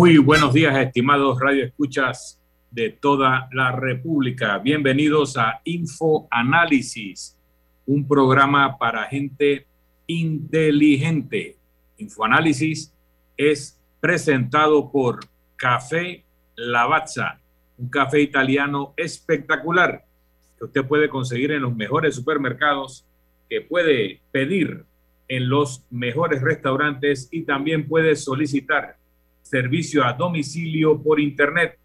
Muy buenos días, estimados radioescuchas de toda la República. Bienvenidos a Info Análisis, un programa para gente inteligente. Infoanálisis es presentado por Café Lavazza, un café italiano espectacular que usted puede conseguir en los mejores supermercados, que puede pedir en los mejores restaurantes y también puede solicitar servicio a domicilio por internet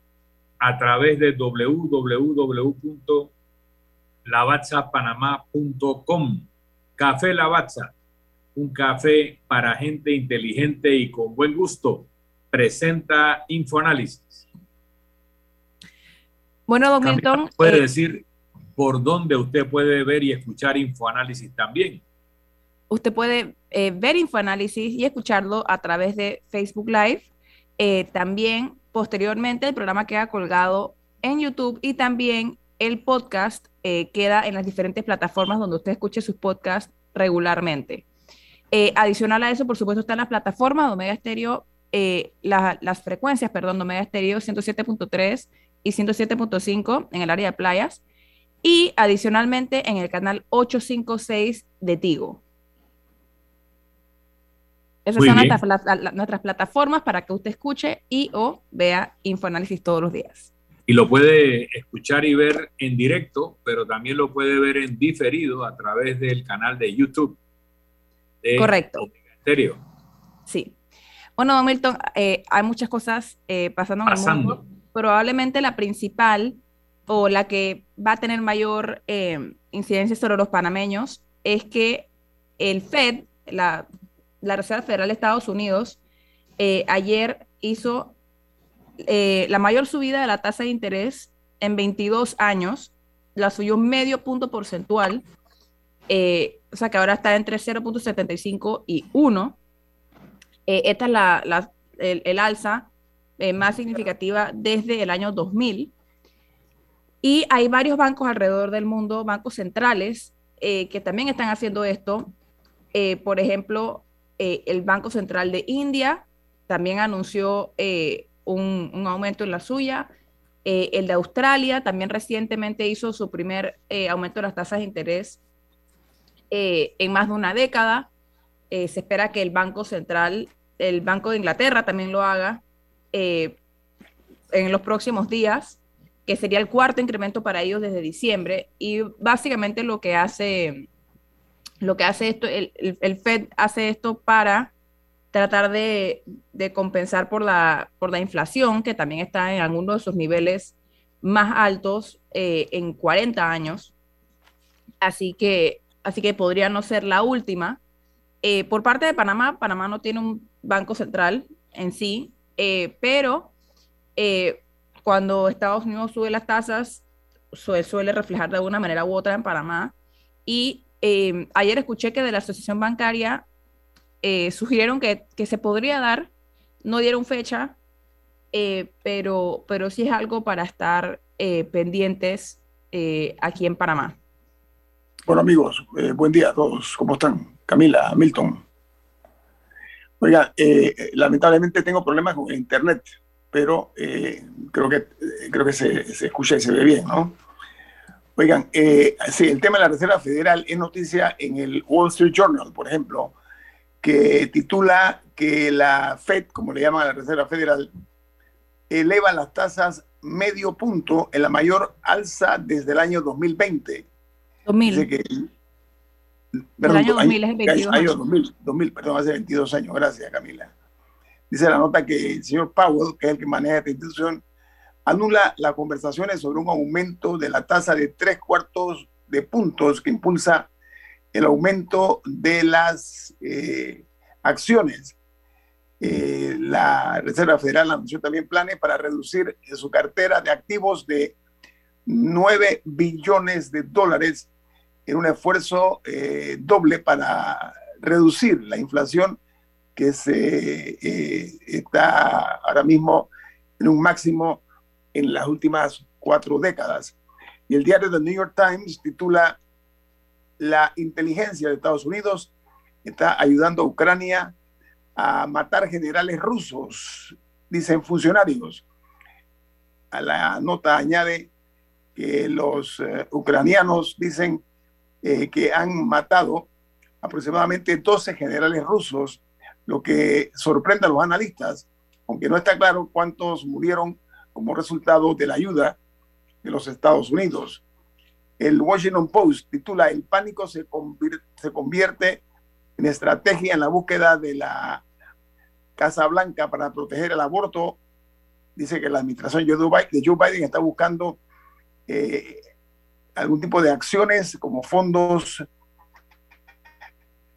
a través de www.lavazzapanamá.com. Café Lavazza, un café para gente inteligente y con buen gusto, presenta Infoanálisis. Bueno, don Milton. Puede eh, decir por dónde usted puede ver y escuchar Infoanálisis también. Usted puede eh, ver Infoanálisis y escucharlo a través de Facebook Live, eh, también posteriormente el programa queda colgado en YouTube y también el podcast eh, queda en las diferentes plataformas donde usted escuche sus podcasts regularmente. Eh, adicional a eso, por supuesto, están las plataformas de Omega Stereo, las frecuencias, perdón, de Omega Stereo 107.3 y 107.5 en el área de playas. Y adicionalmente en el canal 856 de Tigo. Esas son nuestras, plataformas para que usted escuche y o vea Infoanálisis todos los días. Y lo puede escuchar y ver en directo, pero también lo puede ver en diferido a través del canal de YouTube. Correcto. Serio. Sí. Bueno, don Milton, eh, hay muchas cosas eh, pasando, en el mundo. Probablemente la principal o la que va a tener mayor eh, incidencia sobre los panameños es que el Fed, la la Reserva Federal de Estados Unidos eh, ayer hizo eh, la mayor subida de la tasa de interés en 22 años, la subió medio punto porcentual, eh, o sea que ahora está entre 0.75 y 1. esta es la, el, alza más significativa desde el año 2000. Y hay varios bancos alrededor del mundo, bancos centrales, que también están haciendo esto. por ejemplo, eh, el Banco Central de India también anunció eh, un, aumento en la suya. Eh, el de Australia también recientemente hizo su primer aumento de las tasas de interés en más de una década. se espera que el Banco Central, el Banco de Inglaterra también lo haga. en los próximos días, que sería el cuarto incremento para ellos desde diciembre. Y básicamente lo que hace, lo que hace esto, el, el Fed hace esto para tratar de, compensar por la, por la inflación, que también está en algunos de sus niveles más altos eh, en 40 años. Así que, así que podría no ser la última. Eh, por parte de Panamá, Panamá no tiene un banco central en sí, eh, pero cuando Estados Unidos sube las tasas, suele reflejar de alguna manera u otra en Panamá. Y ayer escuché que de la Asociación Bancaria eh, sugirieron que, se podría dar, no dieron fecha, eh, pero, pero sí es algo para estar eh, pendientes aquí en Panamá. Bueno amigos, buen día a todos, ¿cómo están? Camila, Milton. Oiga, lamentablemente tengo problemas con internet, pero creo que, creo que se, escucha y se ve bien, ¿no? Oigan, sí, el tema de la Reserva Federal es noticia en el Wall Street Journal, por ejemplo, que titula que la Fed, como le llaman a la Reserva Federal, eleva las tasas medio punto en la mayor alza desde el año 2020. 2000. Dice que, el año 2000 es 22 año 2000, 2000, perdón, hace 22 años. Gracias, Camila. Dice la nota que el señor Powell, que es el que maneja esta institución, anula las conversaciones sobre un aumento de la tasa de tres cuartos de puntos que impulsa el aumento de las eh, acciones. Eh, la Reserva Federal anunció también planes para reducir su cartera de activos de 9 billones de dólares en un esfuerzo eh, doble para reducir la inflación que se está ahora mismo en un máximo en las últimas cuatro décadas. Y el diario The New York Times titula la inteligencia de Estados Unidos está ayudando a Ucrania a matar generales rusos, dicen funcionarios. A la nota añade que los eh, ucranianos dicen eh, que han matado aproximadamente 12 generales rusos, lo que sorprende a los analistas, aunque no está claro cuántos murieron como resultado de la ayuda de los Estados Unidos. El Washington Post titula El pánico se convierte, en estrategia en la búsqueda de la Casa Blanca para proteger el aborto. Dice que la administración de Joe Biden está buscando eh, algún tipo de acciones como fondos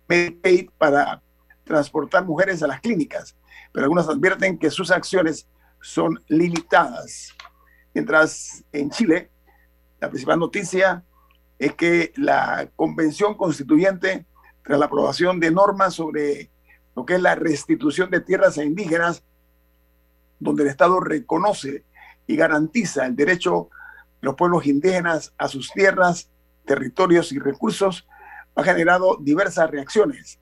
Medicaid para transportar mujeres a las clínicas, pero algunos advierten que sus acciones son limitadas. Mientras en Chile la principal noticia es que la convención constituyente, tras la aprobación de normas sobre lo que es la restitución de tierras a indígenas, donde el Estado reconoce y garantiza el derecho de los pueblos indígenas a sus tierras, territorios y recursos, ha generado diversas reacciones.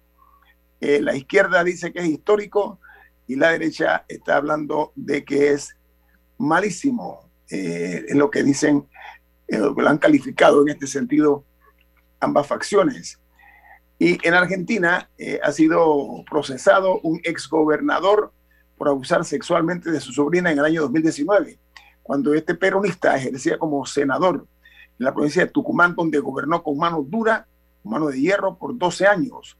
Eh, la izquierda dice que es histórico y la derecha está hablando de que es malísimo, eh, en lo que dicen eh, lo han calificado en este sentido ambas facciones. Y en Argentina eh, ha sido procesado un exgobernador por abusar sexualmente de su sobrina en el año 2019, cuando este peronista ejercía como senador en la provincia de Tucumán, donde gobernó con mano dura, mano de hierro, por 12 años.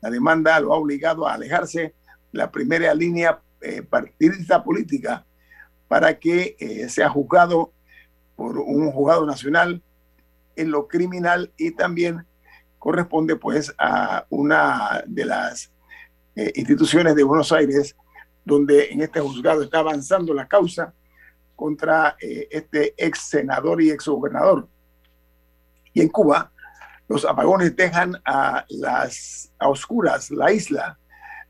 La demanda lo ha obligado a alejarse la primera línea eh, partidista política para que sea juzgado por un juzgado nacional en lo criminal y también corresponde pues a una de las eh, instituciones de Buenos Aires donde en este juzgado está avanzando la causa contra eh, este ex senador y ex gobernador. Y en Cuba, los apagones dejan a las a oscuras la isla.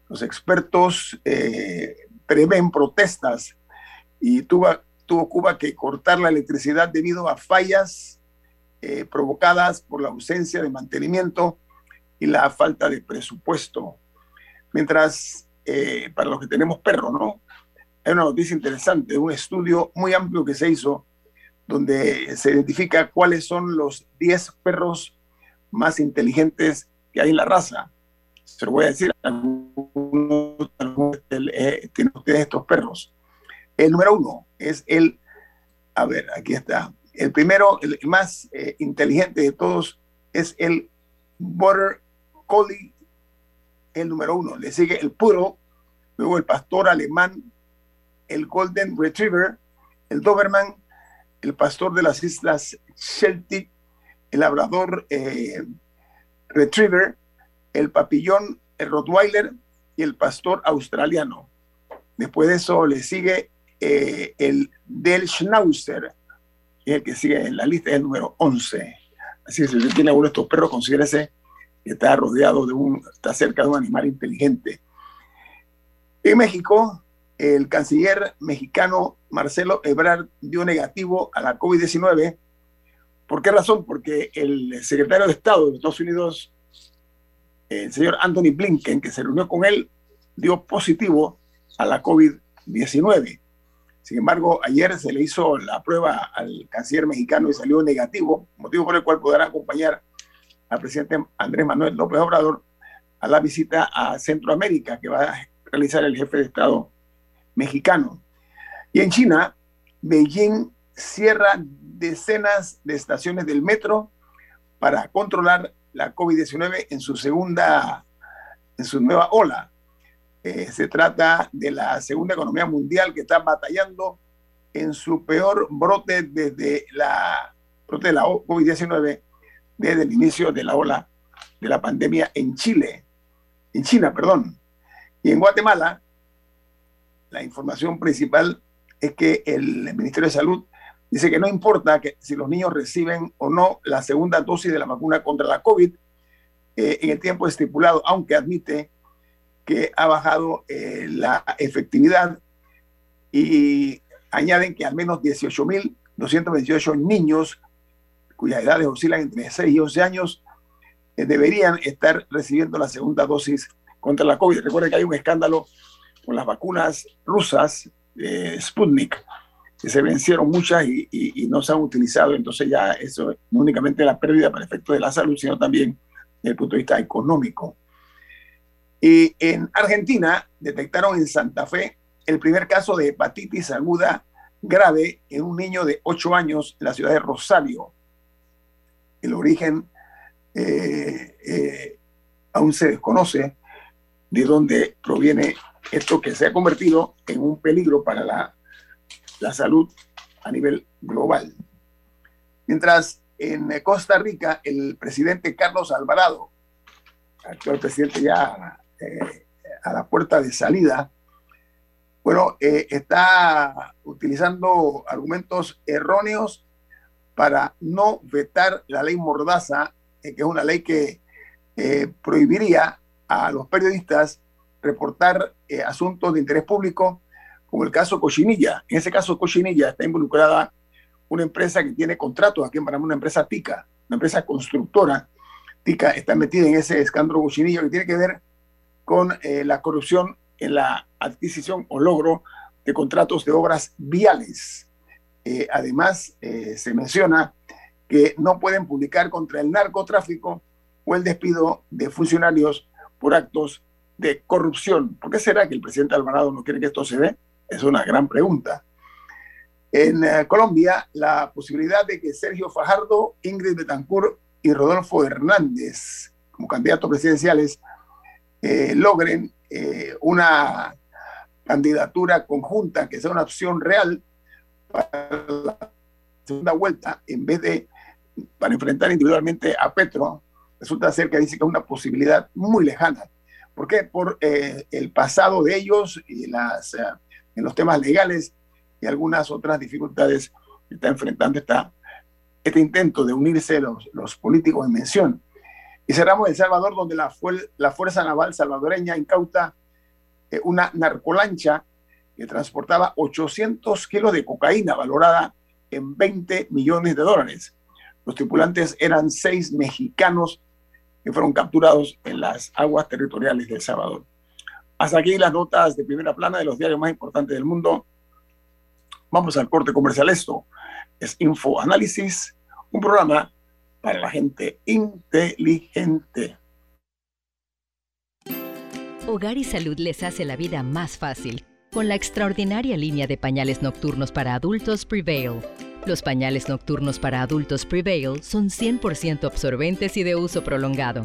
Los expertos eh, prevén protestas y tuvo, Cuba que cortar la electricidad debido a fallas eh, provocadas por la ausencia de mantenimiento y la falta de presupuesto. Mientras, eh, para los que tenemos perro, ¿no? Hay una noticia interesante, un estudio muy amplio que se hizo donde se identifica cuáles son los 10 perros más inteligentes que hay en la raza. Se lo voy a decir, algunos, eh, tienen estos perros. El número uno es el, a ver, aquí está. El primero, el más eh, inteligente de todos, es el Border Collie, el número uno. Le sigue el Puro, luego el Pastor Alemán, el Golden Retriever, el Doberman, el Pastor de las Islas Celtic, el Labrador eh, Retriever, el Papillón, el Rottweiler y el Pastor Australiano. Después de eso le sigue eh, el Del Schnauzer, el que sigue en la lista, es el número 11. Así que si usted tiene uno de estos perros, considérese que está rodeado de un, está cerca de un animal inteligente. En México, el canciller mexicano Marcelo Ebrard dio negativo a la COVID-19. ¿Por qué razón? Porque el secretario de Estado de Estados Unidos, el señor Anthony Blinken, que se reunió con él, dio positivo a la COVID-19. Sin embargo, ayer se le hizo la prueba al canciller mexicano y salió negativo, motivo por el cual podrá acompañar al presidente Andrés Manuel López Obrador a la visita a Centroamérica que va a realizar el jefe de Estado mexicano. Y en China, Beijing cierra decenas de estaciones del metro para controlar la COVID-19 en su segunda, en su nueva ola. Eh, se trata de la segunda economía mundial que está batallando en su peor brote desde la, brote de la COVID-19 desde el inicio de la ola de la pandemia en Chile, en China, perdón. Y en Guatemala, la información principal es que el Ministerio de Salud dice que no importa que si los niños reciben o no la segunda dosis de la vacuna contra la COVID eh, en el tiempo estipulado, aunque admite que ha bajado eh, la efectividad y añaden que al menos 18.228 niños cuyas edades oscilan entre 6 y 11 años eh, deberían estar recibiendo la segunda dosis contra la COVID. Recuerden que hay un escándalo con las vacunas rusas, de Sputnik, se vencieron muchas y, no se han utilizado. Entonces ya eso no únicamente la pérdida para efecto de la salud, sino también desde el punto de vista económico. Y en Argentina detectaron en Santa Fe el primer caso de hepatitis aguda grave en un niño de 8 años en la ciudad de Rosario. El origen eh, eh, aún se desconoce de dónde proviene esto que se ha convertido en un peligro para la, la salud a nivel global. Mientras en Costa Rica el presidente Carlos Alvarado, actual presidente ya eh, a la puerta de salida, bueno, eh, está utilizando argumentos erróneos para no vetar la ley Mordaza, eh, que es una ley que prohibiría a los periodistas reportar asuntos de interés público, como el caso Cochinilla. En ese caso, Cochinilla está involucrada una empresa que tiene contratos aquí en Panamá, una empresa TICA, una empresa constructora. TICA está metida en ese escándalo Cochinilla que tiene que ver con eh, la corrupción en la adquisición o logro de contratos de obras viales. Eh, además, eh, se menciona que no pueden publicar contra el narcotráfico o el despido de funcionarios por actos de corrupción. ¿Por qué será que el presidente Alvarado no quiere que esto se dé? Es una gran pregunta. En Colombia, la posibilidad de que Sergio Fajardo, Ingrid Betancourt y Rodolfo Hernández, como candidatos presidenciales, eh, logren eh, una candidatura conjunta que sea una opción real para la segunda vuelta, en vez de para enfrentar individualmente a Petro, resulta ser que dice que es una posibilidad muy lejana. ¿Por qué? Por eh, el pasado de ellos y las, en los temas legales y algunas otras dificultades que está enfrentando esta, este intento de unirse los, los políticos en mención. Y cerramos El Salvador, donde la, la Fuerza Naval salvadoreña incauta eh, una narcolancha que transportaba 800 kilos de cocaína valorada en 20 millones de dólares. Los tripulantes eran seis mexicanos que fueron capturados en las aguas territoriales de El Salvador. Hasta aquí las notas de primera plana de los diarios más importantes del mundo. Vamos al corte comercial. Esto es Info Análisis, un programa para la gente inteligente. Hogar y Salud les hace la vida más fácil. con la extraordinaria línea de pañales nocturnos para adultos Prevail. Los pañales nocturnos para adultos Prevail son 100% absorbentes y de uso prolongado.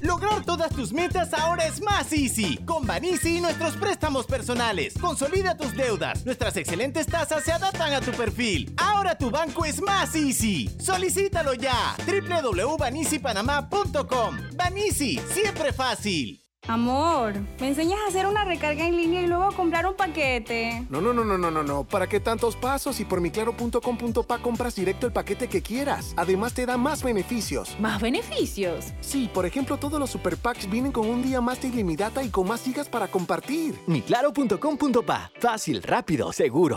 Lograr todas tus metas ahora es más easy. Con Banisi y nuestros préstamos personales. Consolida tus deudas. Nuestras excelentes tasas se adaptan a tu perfil. Ahora tu banco es más easy. Solicítalo ya. www.banisipanamá.com. Banisi, siempre fácil. Amor, ¿me enseñas a hacer una recarga en línea y luego a comprar un paquete? No, no, no, no, no, no, no. ¿Para qué tantos pasos? Y por miclaro.com.pa compras directo el paquete que quieras. Además te da más beneficios. ¿Más beneficios? Sí, por ejemplo, todos los super packs vienen con un día más de ilimitada y con más gigas para compartir. Miclaro.com.pa. Fácil, rápido, seguro.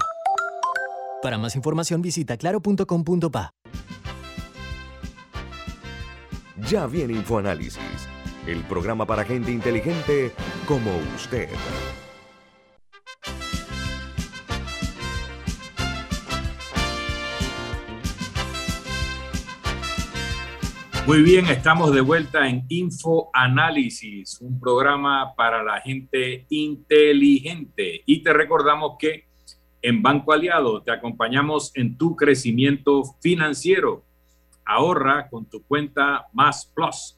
Para más información visita claro.com.pa. Ya viene InfoAnálisis el programa para gente inteligente como usted. Muy bien, estamos de vuelta en Info Análisis, un programa para la gente inteligente. Y te recordamos que en Banco Aliado te acompañamos en tu crecimiento financiero. Ahorra con tu cuenta Más Plus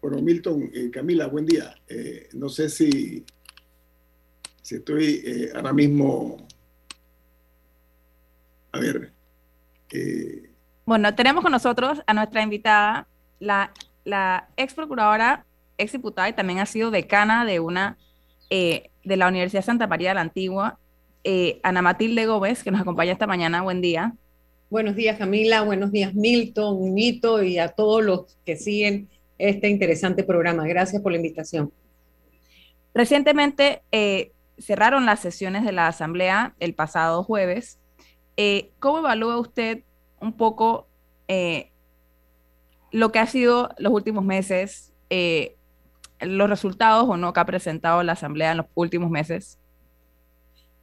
Bueno, Milton, eh, Camila, buen día. Eh, no sé si, si estoy eh, ahora mismo. A ver. bueno, tenemos con nosotros a nuestra invitada, la, la ex procuradora, ex diputada y también ha sido decana de una de la Universidad Santa María de la Antigua, Ana Matilde Gómez, que nos acompaña esta mañana. Buen día. Buenos días, Camila. Buenos días, Milton, Mito y a todos los que siguen este interesante programa. Gracias por la invitación. Recientemente eh, cerraron las sesiones de la Asamblea el pasado jueves. Eh, ¿Cómo evalúa usted un poco eh, lo que ha sido los últimos meses, los resultados o no que ha presentado la Asamblea en los últimos meses?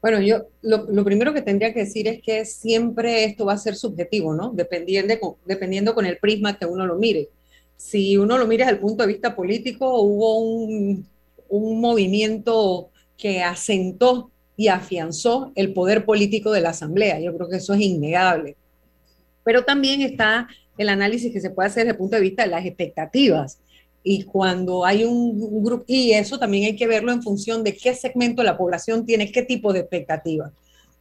Bueno, yo lo, primero que tendría que decir es que siempre esto va a ser subjetivo, ¿no? Dependiendo, dependiendo con el prisma que uno lo mire si uno lo mira desde el punto de vista político, hubo un, movimiento que asentó y afianzó el poder político de la Asamblea. Yo creo que eso es innegable. Pero también está el análisis que se puede hacer desde el punto de vista de las expectativas. Y cuando hay un, grupo, y eso también hay que verlo en función de qué segmento de la población tiene qué tipo de expectativas.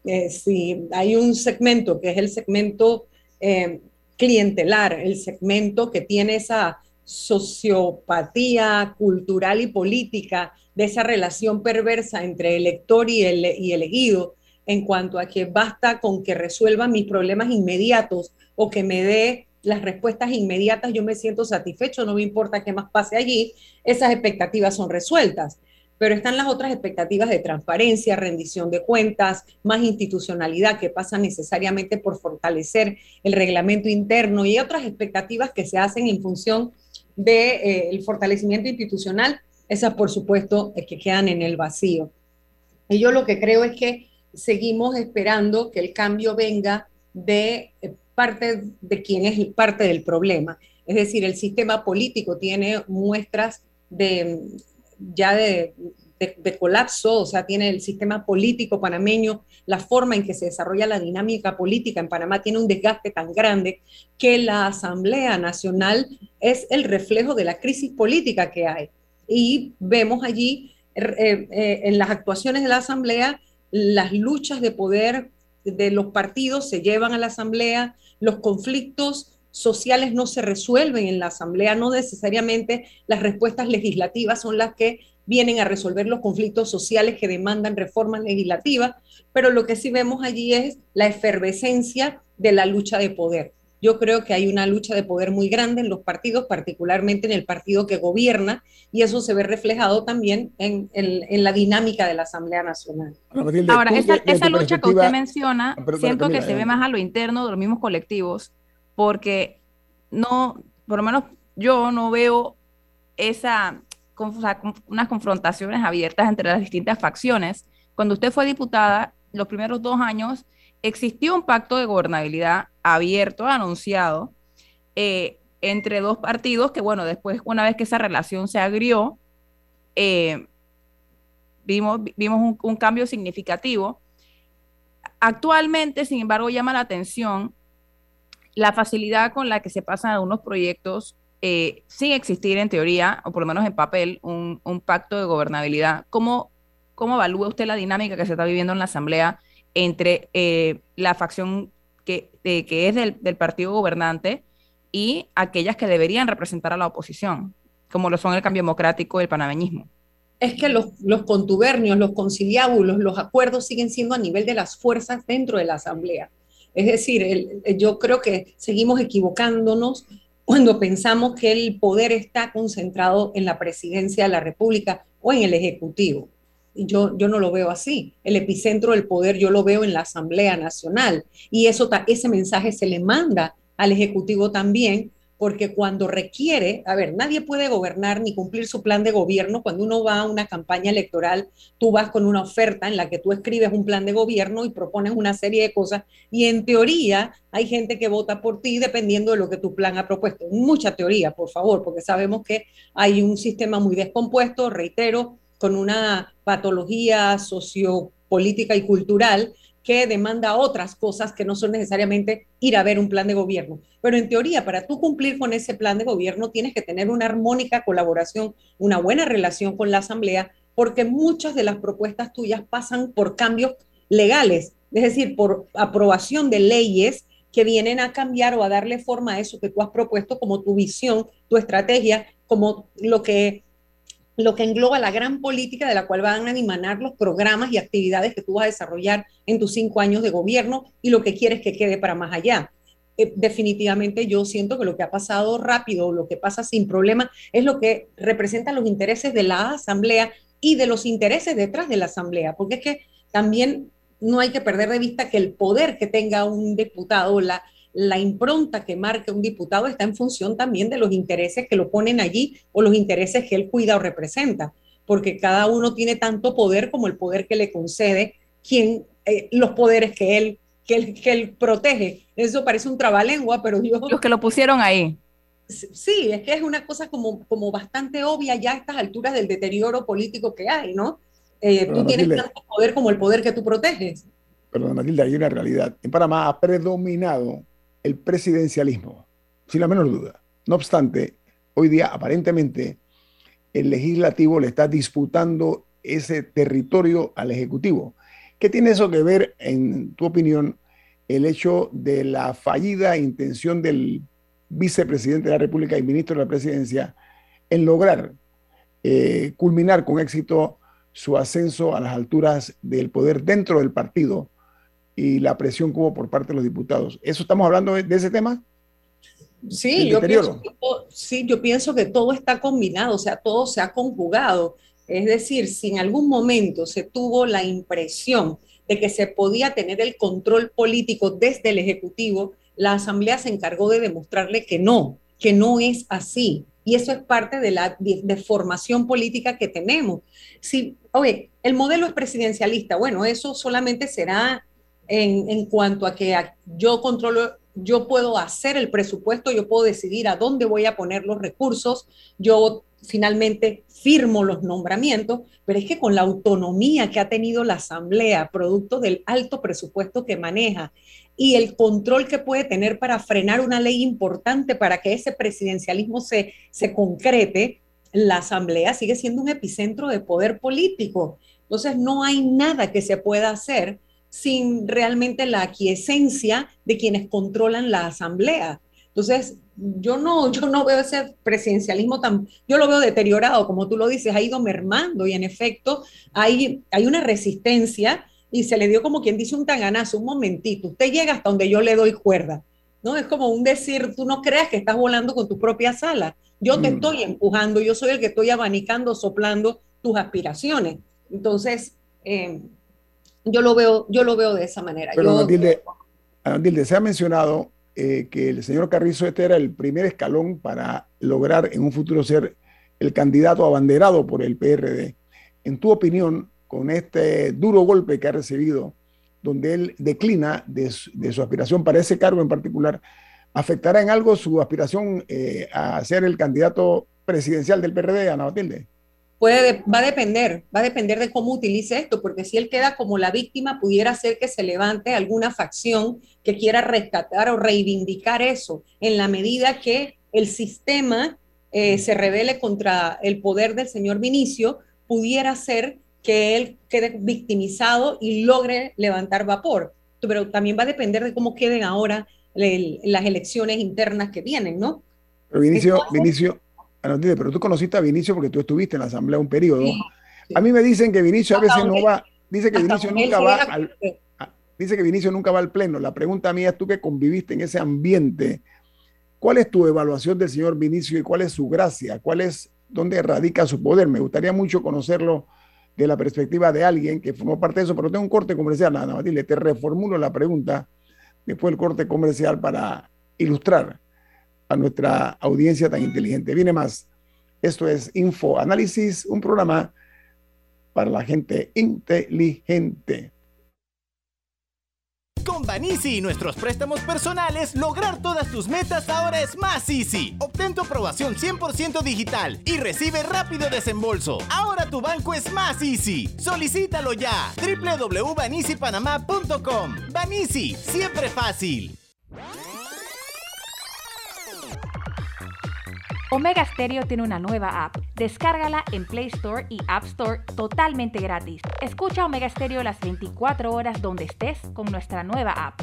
Eh, si hay un segmento que es el segmento eh, clientelar, el segmento que tiene esa sociopatía cultural y política de esa relación perversa entre elector y, el, y elegido en cuanto a que basta con que resuelva mis problemas inmediatos o que me dé las respuestas inmediatas, yo me siento satisfecho, no me importa qué más pase allí, esas expectativas son resueltas pero están las otras expectativas de transparencia, rendición de cuentas, más institucionalidad que pasa necesariamente por fortalecer el reglamento interno y otras expectativas que se hacen en función del de, eh, fortalecimiento institucional, esas por supuesto que quedan en el vacío. Y yo lo que creo es que seguimos esperando que el cambio venga de eh, parte de quien es parte del problema. Es decir, el sistema político tiene muestras de ya de, de, colapso, o sea, tiene el sistema político panameño, la forma en que se desarrolla la dinámica política en Panamá tiene un desgaste tan grande que la Asamblea Nacional es el reflejo de la crisis política que hay. Y vemos allí eh, eh, en las actuaciones de la Asamblea las luchas de poder de los partidos se llevan a la Asamblea, los conflictos sociales no se resuelven en la Asamblea, no necesariamente las respuestas legislativas son las que vienen a resolver los conflictos sociales que demandan reformas legislativas, pero lo que sí vemos allí es la efervescencia de la lucha de poder. Yo creo que hay una lucha de poder muy grande en los partidos, particularmente en el partido que gobierna, y eso se ve reflejado también en, la dinámica de la Asamblea Nacional. Ahora, esa, lucha que usted menciona, ah, siento que se ve más a lo interno de los mismos colectivos, porque no, por lo menos yo no veo esa, unas confrontaciones abiertas entre las distintas facciones. Cuando usted fue diputada, los primeros dos años existió un pacto de gobernabilidad abierto, anunciado, eh, entre dos partidos que, bueno, después, una vez que esa relación se agrió, eh, vimos, vimos un, cambio significativo. Actualmente, sin embargo, llama la atención la facilidad con la que se pasan algunos proyectos eh, sin existir en teoría, o por lo menos en papel, un, pacto de gobernabilidad. ¿Cómo, ¿Cómo evalúa usted la dinámica que se está viviendo en la Asamblea entre eh, la facción que, que es del, partido gobernante y aquellas que deberían representar a la oposición, como lo son el cambio democrático y el panameñismo? Es que los, los contubernios, los conciliábulos, los acuerdos siguen siendo a nivel de las fuerzas dentro de la Asamblea. Es decir, yo creo que seguimos equivocándonos cuando pensamos que el poder está concentrado en la presidencia de la República o en el Ejecutivo. Yo, yo no lo veo así. El epicentro del poder yo lo veo en la Asamblea Nacional y eso, ese mensaje se le manda al Ejecutivo también porque cuando requiere, a ver, nadie puede gobernar ni cumplir su plan de gobierno. Cuando uno va a una campaña electoral, tú vas con una oferta en la que tú escribes un plan de gobierno y propones una serie de cosas y en teoría hay gente que vota por ti dependiendo de lo que tu plan ha propuesto. Mucha teoría, por favor, porque sabemos que hay un sistema muy descompuesto, reitero, con una patología sociopolítica y cultural que demanda otras cosas que no son necesariamente ir a ver un plan de gobierno. Pero en teoría, para tú cumplir con ese plan de gobierno, tienes que tener una armónica colaboración, una buena relación con la Asamblea, porque muchas de las propuestas tuyas pasan por cambios legales, es decir, por aprobación de leyes que vienen a cambiar o a darle forma a eso que tú has propuesto como tu visión, tu estrategia, como lo que lo que engloba la gran política de la cual van a animar los programas y actividades que tú vas a desarrollar en tus cinco años de gobierno y lo que quieres que quede para más allá. Eh, definitivamente yo siento que lo que ha pasado rápido, lo que pasa sin problema, es lo que representa los intereses de la Asamblea y de los intereses detrás de la Asamblea, porque es que también no hay que perder de vista que el poder que tenga un diputado, la, la impronta que marca un diputado está en función también de los intereses que lo ponen allí o los intereses que él cuida o representa, porque cada uno tiene tanto poder como el poder que le concede quien, eh, los poderes que él, que él, que él protege. Eso parece un trabalengua, pero yo... Los que lo pusieron ahí. Sí, es que es una cosa como, como bastante obvia ya a estas alturas del deterioro político que hay, ¿no? Eh, tú tienes tanto poder como el poder que tú proteges. Perdón, Matilde, hay una realidad. En Panamá ha predominado el presidencialismo, sin la menor duda. No obstante, hoy día aparentemente el legislativo le está disputando ese territorio al ejecutivo. ¿Qué tiene eso que ver, en tu opinión, el hecho de la fallida intención del vicepresidente de la República y ministro de la Presidencia en lograr eh, culminar con éxito su ascenso a las alturas del poder dentro del partido y la presión que hubo por parte de los diputados. ¿Eso estamos hablando de, ese tema? Sí yo, pienso que, sí, yo pienso que todo está combinado, o sea, todo se ha conjugado. Es decir, si en algún momento se tuvo la impresión de que se podía tener el control político desde el Ejecutivo, la Asamblea se encargó de demostrarle que no, que no es así. Y eso es parte de la deformación política que tenemos. Si, oye, el modelo es presidencialista, bueno, eso solamente será en, cuanto a que yo controlo, yo puedo hacer el presupuesto, yo puedo decidir a dónde voy a poner los recursos, yo finalmente firmo los nombramientos, pero es que con la autonomía que ha tenido la Asamblea, producto del alto presupuesto que maneja y el control que puede tener para frenar una ley importante para que ese presidencialismo se, se concrete, la Asamblea sigue siendo un epicentro de poder político. Entonces no hay nada que se pueda hacer sin realmente la aquiescencia de quienes controlan la Asamblea. Entonces, yo no, yo no veo ese presidencialismo tan, yo lo veo deteriorado, como tú lo dices, ha ido mermando y en efecto hay, hay una resistencia y se le dio como quien dice un tanganazo, un momentito, usted llega hasta donde yo le doy cuerda, ¿no? Es como un decir, tú no creas que estás volando con tu propia sala, yo te mm. estoy empujando, yo soy el que estoy abanicando, soplando tus aspiraciones. Entonces, eh, yo lo veo, yo lo veo de esa manera. Pero yo, se ha mencionado eh, que el señor Carrizo este era el primer escalón para lograr en un futuro ser el candidato abanderado por el PRD. En tu opinión, con este duro golpe que ha recibido, donde él declina de su, aspiración para ese cargo en particular, ¿afectará en algo su aspiración eh, a ser el candidato presidencial del PRD, Ana Matilde? Puede, va a depender, va a depender de cómo utilice esto, porque si él queda como la víctima, pudiera ser que se levante alguna facción que quiera rescatar o reivindicar eso, en la medida que el sistema eh, se revele contra el poder del señor Vinicio, pudiera ser que él quede victimizado y logre levantar vapor. Pero también va a depender de cómo queden ahora las elecciones internas que vienen, ¿no? Pero Vinicio, Vinicio, pero tú conociste a Vinicio porque tú estuviste en la asamblea un periodo. A mí me dicen que Vinicio a veces no va, dice que Vinicio nunca va al, dice que Vinicio nunca va al pleno. La pregunta mía es tú que conviviste en ese ambiente, ¿cuál es tu evaluación del señor Vinicio y cuál es su gracia? ¿Cuál es dónde radica su poder? Me gustaría mucho conocerlo de la perspectiva de alguien que formó parte de eso, pero tengo un corte comercial, nada, Matilde, te reformulo la pregunta después del corte comercial para ilustrar a nuestra audiencia tan inteligente. Viene más. Esto es Info Análisis, un programa para la gente inteligente. Con Banisi y nuestros préstamos personales, lograr todas tus metas ahora es más easy. Obtén tu aprobación 100% digital y recibe rápido desembolso. Ahora tu banco es más easy. Solicítalo ya. www.banisipanamá.com. Banisi, siempre fácil. Omega Stereo tiene una nueva app. Descárgala en Play Store y App Store totalmente gratis. Escucha Omega Stereo las 24 horas donde estés con nuestra nueva app.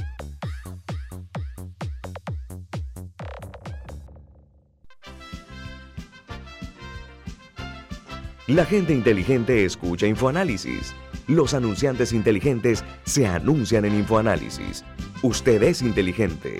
La gente inteligente escucha InfoAnálisis. Los anunciantes inteligentes se anuncian en InfoAnálisis. Usted es inteligente.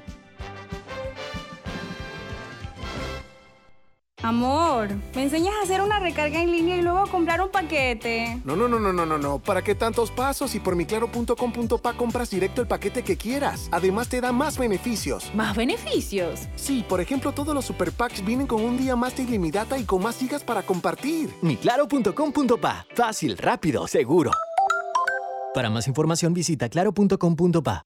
Amor, ¿me enseñas a hacer una recarga en línea y luego a comprar un paquete? No, no, no, no, no, no, no. ¿Para qué tantos pasos? Y por miclaro.com.pa compras directo el paquete que quieras. Además te da más beneficios. ¿Más beneficios? Sí, por ejemplo, todos los super packs vienen con un día más de ilimitada y con más gigas para compartir. Miclaro.com.pa. Fácil, rápido, seguro. Para más información visita claro.com.pa.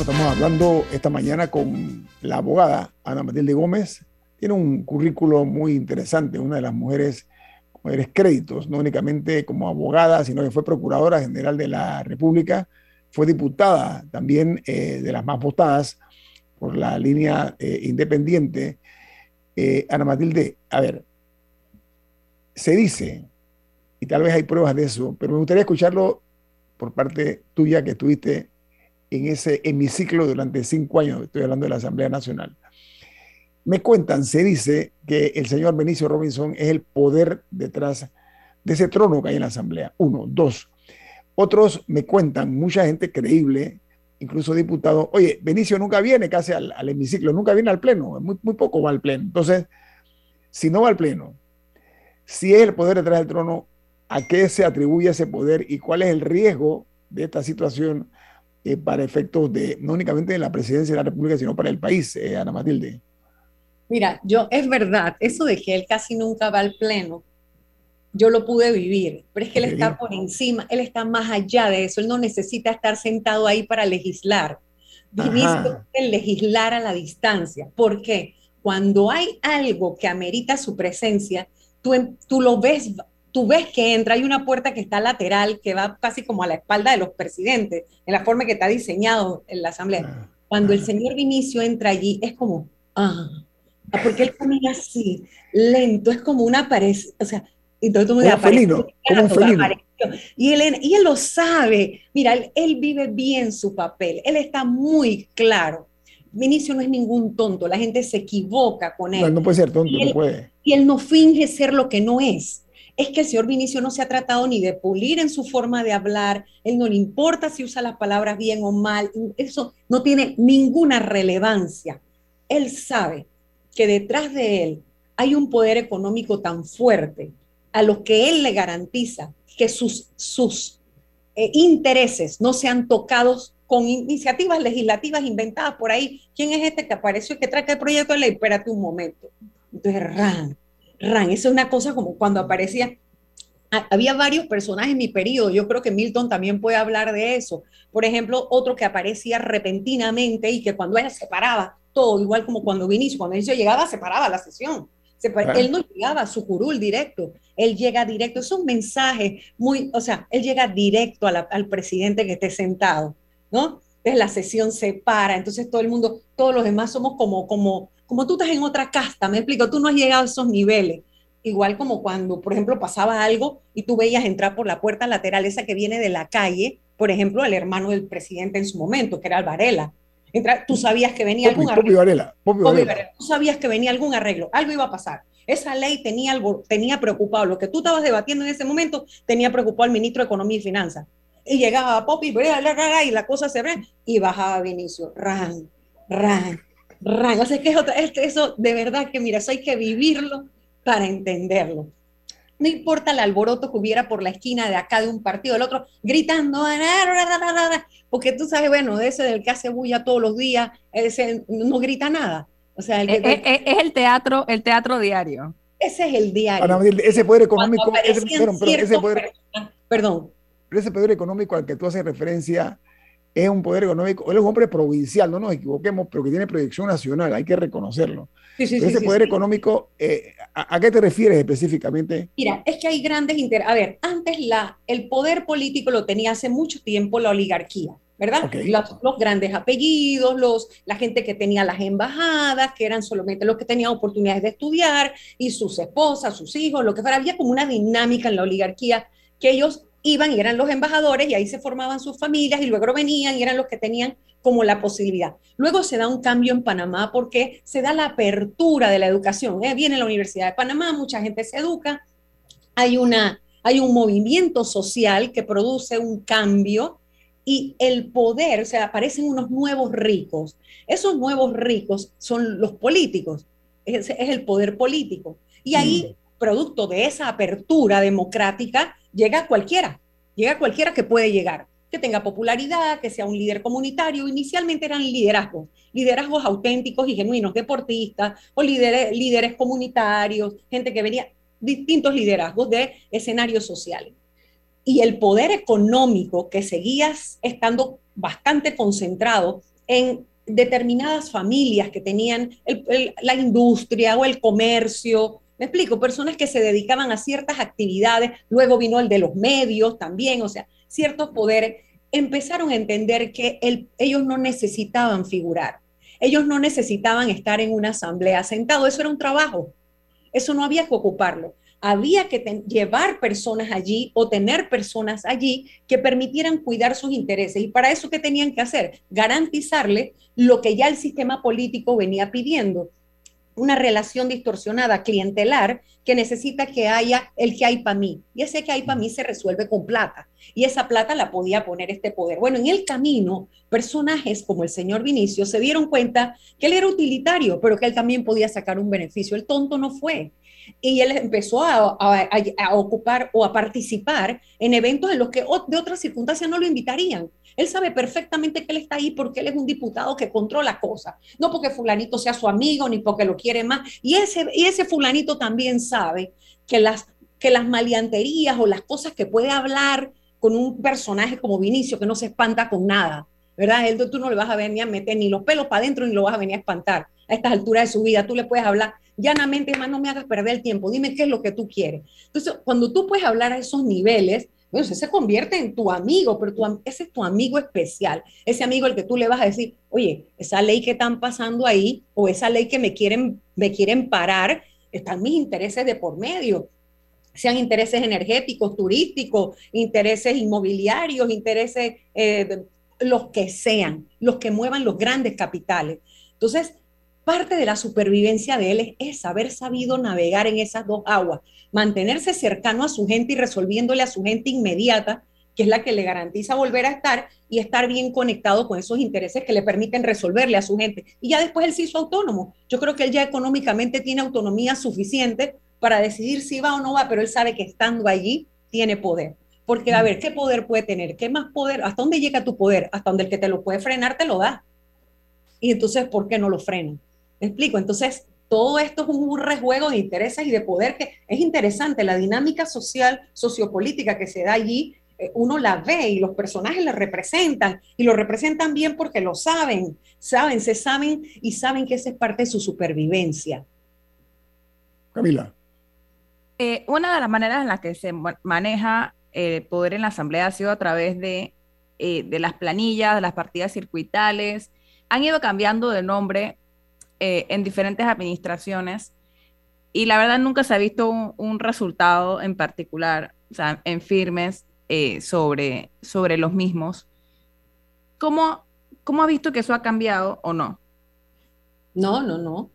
Estamos hablando esta mañana con la abogada Ana Matilde Gómez. Tiene un currículo muy interesante, una de las mujeres, mujeres créditos, no únicamente como abogada, sino que fue procuradora general de la República, fue diputada también eh, de las más votadas por la línea eh, independiente. Eh, Ana Matilde, a ver, se dice, y tal vez hay pruebas de eso, pero me gustaría escucharlo por parte tuya que estuviste en ese hemiciclo durante cinco años, estoy hablando de la Asamblea Nacional. Me cuentan, se dice que el señor Benicio Robinson es el poder detrás de ese trono que hay en la Asamblea. Uno, dos. Otros me cuentan, mucha gente creíble, incluso diputados, oye, Benicio nunca viene casi al, hemiciclo, nunca viene al pleno, muy, muy poco va al pleno. Entonces, si no va al pleno, si es el poder detrás del trono, ¿a qué se atribuye ese poder y cuál es el riesgo de esta situación eh, para efectos de, no únicamente de la presidencia de la República, sino para el país, eh, Ana Matilde? Mira, yo, es verdad, eso de que él casi nunca va al pleno, yo lo pude vivir, pero es que él está por encima, él está más allá de eso, él no necesita estar sentado ahí para legislar. el legislar a la distancia. ¿Por qué? Cuando hay algo que amerita su presencia, tú, tú lo ves, tú ves que entra, hay una puerta que está lateral, que va casi como a la espalda de los presidentes, en la forma que está diseñado en la asamblea. Ah, Cuando el señor Vinicio entra allí, es como, ah, ah porque él camina así, lento, es como una pared, o sea, y todo el mundo Y él, y él lo sabe. Mira, él, vive bien su papel. Él está muy claro. Vinicio no es ningún tonto. La gente se equivoca con él. No, puede ser tonto, y él, no puede. Y él no finge ser lo que no es. Es que el señor Vinicio no se ha tratado ni de pulir en su forma de hablar. Él no le importa si usa las palabras bien o mal. Eso no tiene ninguna relevancia. Él sabe que detrás de él hay un poder económico tan fuerte a los que él le garantiza que sus, sus eh, intereses no sean tocados con iniciativas legislativas inventadas por ahí. ¿Quién es este que apareció y que trae el proyecto de ley? Espérate un momento. Entonces, ran, ran. Eso es una cosa como cuando aparecía. Había varios personajes en mi periodo. Yo creo que Milton también puede hablar de eso. Por ejemplo, otro que aparecía repentinamente y que cuando ella se paraba, todo igual como cuando Vinicio, cuando Vinicio llegaba, se paraba la sesión. Él no llegaba a su curul directo, él llega directo, es un mensaje muy, o sea, él llega directo al presidente que esté sentado, ¿no? Entonces la sesión se para, entonces todo el mundo, todos los demás somos como, como, como tú estás en otra casta, me explico, tú no has llegado a esos niveles. Igual como cuando, por ejemplo, pasaba algo y tú veías entrar por la puerta lateral, esa que viene de la calle, por ejemplo, el hermano del presidente en su momento, que era Alvarela tú sabías que venía algún arreglo. Tú sabías que venía algún arreglo, algo iba a pasar. Esa ley tenía, algo, tenía preocupado, lo que tú estabas debatiendo en ese momento, tenía preocupado al ministro de Economía y Finanzas. Y llegaba Popi, y la cosa se ve, y bajaba Vinicio, ran, ran, ran. O sea, que es otra, eso de verdad que, mira, eso hay que vivirlo para entenderlo. No importa el alboroto que hubiera por la esquina de acá de un partido del otro, gritando, porque tú sabes, bueno, ese del que hace bulla todos los días, ese no grita nada. O sea, el es, el teatro, el teatro diario. Ese es el diario. ese poder económico, ese, poder, perdón. ese poder económico al que tú haces referencia es un poder económico, él es un hombre provincial, no nos equivoquemos, pero que tiene proyección nacional, hay que reconocerlo. ese poder económico, eh, ¿a, qué te refieres específicamente? Mira, es que hay grandes intereses. A ver, antes la, el poder político lo tenía hace mucho tiempo la oligarquía, ¿verdad? Los, grandes apellidos, los, la gente que tenía las embajadas, que eran solamente los que tenían oportunidades de estudiar, y sus esposas, sus hijos, lo que fuera. Había como una dinámica en la oligarquía que ellos iban y eran los embajadores y ahí se formaban sus familias y luego venían y eran los que tenían como la posibilidad. Luego se da un cambio en Panamá porque se da la apertura de la educación. ¿eh? Viene la Universidad de Panamá, mucha gente se educa, hay, una, hay un movimiento social que produce un cambio y el poder, o sea, aparecen unos nuevos ricos. Esos nuevos ricos son los políticos, es, es el poder político. Y ahí, mm. producto de esa apertura democrática, llega cualquiera, llega cualquiera que puede llegar, que tenga popularidad, que sea un líder comunitario. Inicialmente eran liderazgos, liderazgos auténticos y genuinos, deportistas o líderes, líderes comunitarios, gente que venía, distintos liderazgos de escenarios sociales. Y el poder económico que seguía estando bastante concentrado en determinadas familias que tenían la industria o el comercio me explico, personas que se dedicaban a ciertas actividades, luego vino el de los medios también, o sea, ciertos poderes, empezaron a entender que ellos no necesitaban figurar, ellos no necesitaban estar en una asamblea sentado, eso era un trabajo, eso no había que ocuparlo. había que llevar personas allí o tener personas allí que permitieran cuidar sus intereses. Y para eso, ¿qué tenían que hacer? Garantizarle lo que ya el sistema político venía pidiendo, una relación distorsionada, clientelar, que necesita que haya el que hay para mí. Y ese que hay para mí se resuelve con plata. Y esa plata la podía poner este poder. Bueno, en el camino, personajes como el señor Vinicio se dieron cuenta que él era utilitario, pero que él también podía sacar un beneficio. El tonto no fue y él empezó a, ocupar o a participar en eventos en los que de otras circunstancias no lo invitarían. Él sabe perfectamente que él está ahí porque él es un diputado que controla cosas, no porque fulanito sea su amigo ni porque lo quiere más. Y ese, y ese fulanito también sabe que las, que las maleanterías o las cosas que puede hablar con un personaje como Vinicio que no se espanta con nada, ¿verdad? Él, tú no le vas a venir a meter ni los pelos para adentro ni lo vas a venir a espantar a estas alturas de su vida. Tú le puedes hablar llanamente, más no me hagas perder el tiempo, dime qué es lo que tú quieres. Entonces, cuando tú puedes hablar a esos niveles, bueno, se convierte en tu amigo, pero tu, ese es tu amigo especial, ese amigo al que tú le vas a decir, oye, esa ley que están pasando ahí o esa ley que me quieren, me quieren parar, están mis intereses de por medio, sean intereses energéticos, turísticos, intereses inmobiliarios, intereses, eh, los que sean, los que muevan los grandes capitales. Entonces, parte de la supervivencia de él es, haber sabido navegar en esas dos aguas, mantenerse cercano a su gente y resolviéndole a su gente inmediata, que es la que le garantiza volver a estar y estar bien conectado con esos intereses que le permiten resolverle a su gente. Y ya después él se hizo autónomo. Yo creo que él ya económicamente tiene autonomía suficiente para decidir si va o no va, pero él sabe que estando allí tiene poder. Porque, a ver, ¿qué poder puede tener? ¿Qué más poder? ¿Hasta dónde llega tu poder? Hasta donde el que te lo puede frenar te lo da. Y entonces, ¿por qué no lo frena? ¿Me explico? Entonces, todo esto es un rejuego de intereses y de poder que es interesante. La dinámica social, sociopolítica que se da allí, uno la ve y los personajes la representan y lo representan bien porque lo saben, saben, se saben y saben que esa es parte de su supervivencia. Camila. Eh, una de las maneras en las que se maneja el poder en la Asamblea ha sido a través de, eh, de las planillas, de las partidas circuitales. Han ido cambiando de nombre eh, en diferentes administraciones y la verdad nunca se ha visto un, resultado en particular, o sea, en firmes eh, sobre, sobre los mismos. ¿Cómo, ¿Cómo ha visto que eso ha cambiado o no? No, no, no.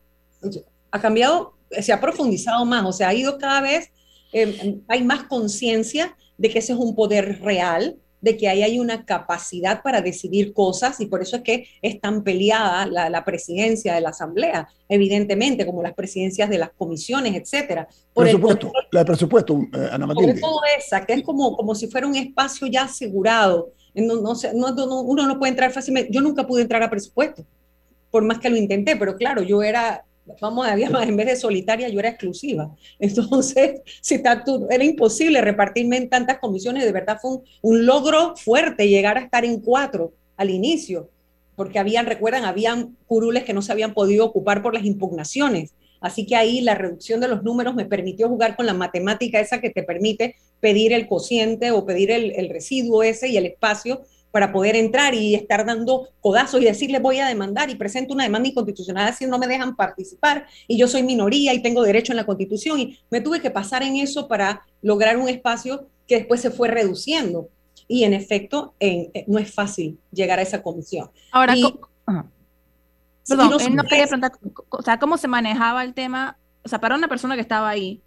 Ha cambiado, se ha profundizado más, o sea, ha ido cada vez, eh, hay más conciencia de que ese es un poder real, de que ahí hay una capacidad para decidir cosas y por eso es que es tan peleada la, presidencia de la Asamblea, evidentemente, como las presidencias de las comisiones, etcétera. Por presupuesto, la de presupuesto, eh, Ana Matilde. Por todo esa, que es como, como si fuera un espacio ya asegurado. No, no, no, uno no puede entrar fácilmente. Yo nunca pude entrar a presupuesto, por más que lo intenté, pero claro, yo era vamos, había más, en vez de solitaria, yo era exclusiva. Entonces, si era imposible repartirme en tantas comisiones, de verdad fue un, logro fuerte llegar a estar en cuatro al inicio, porque habían, recuerdan, habían curules que no se habían podido ocupar por las impugnaciones. Así que ahí la reducción de los números me permitió jugar con la matemática esa que te permite pedir el cociente o pedir el, el residuo ese y el espacio para poder entrar y estar dando codazos y decirle voy a demandar y presento una demanda inconstitucional así no me dejan participar y yo soy minoría y tengo derecho en la constitución y me tuve que pasar en eso para lograr un espacio que después se fue reduciendo y en efecto eh, no es fácil llegar a esa comisión. Ahora, perdón, eh, no quería preguntar, o sea, ¿cómo se manejaba el tema? O sea, para una persona que estaba ahí,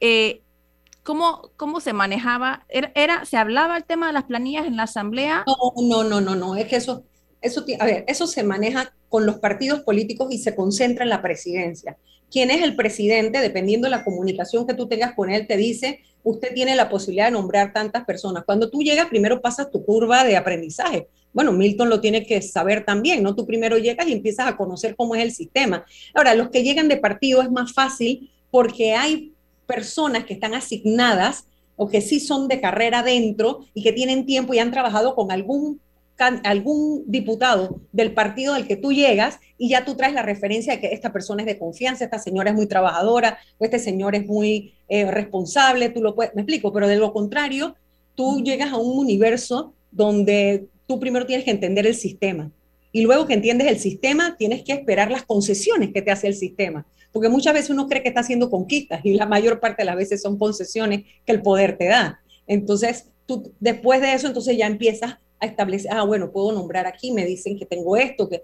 eh, ¿Cómo, ¿Cómo se manejaba? ¿Era, ¿Se hablaba el tema de las planillas en la asamblea? No, no, no, no, no. Es que eso, eso, a ver, eso se maneja con los partidos políticos y se concentra en la presidencia. ¿Quién es el presidente? Dependiendo de la comunicación que tú tengas con él, te dice, usted tiene la posibilidad de nombrar tantas personas. Cuando tú llegas, primero pasas tu curva de aprendizaje. Bueno, Milton lo tiene que saber también, ¿no? Tú primero llegas y empiezas a conocer cómo es el sistema. Ahora, los que llegan de partido es más fácil porque hay personas que están asignadas o que sí son de carrera dentro y que tienen tiempo y han trabajado con algún, algún diputado del partido del que tú llegas y ya tú traes la referencia de que esta persona es de confianza, esta señora es muy trabajadora o este señor es muy eh, responsable, tú lo puedes, me explico, pero de lo contrario, tú llegas a un universo donde tú primero tienes que entender el sistema. Y luego que entiendes el sistema, tienes que esperar las concesiones que te hace el sistema porque muchas veces uno cree que está haciendo conquistas y la mayor parte de las veces son concesiones que el poder te da. Entonces, tú después de eso, entonces ya empiezas a establecer, ah, bueno, puedo nombrar aquí, me dicen que tengo esto, que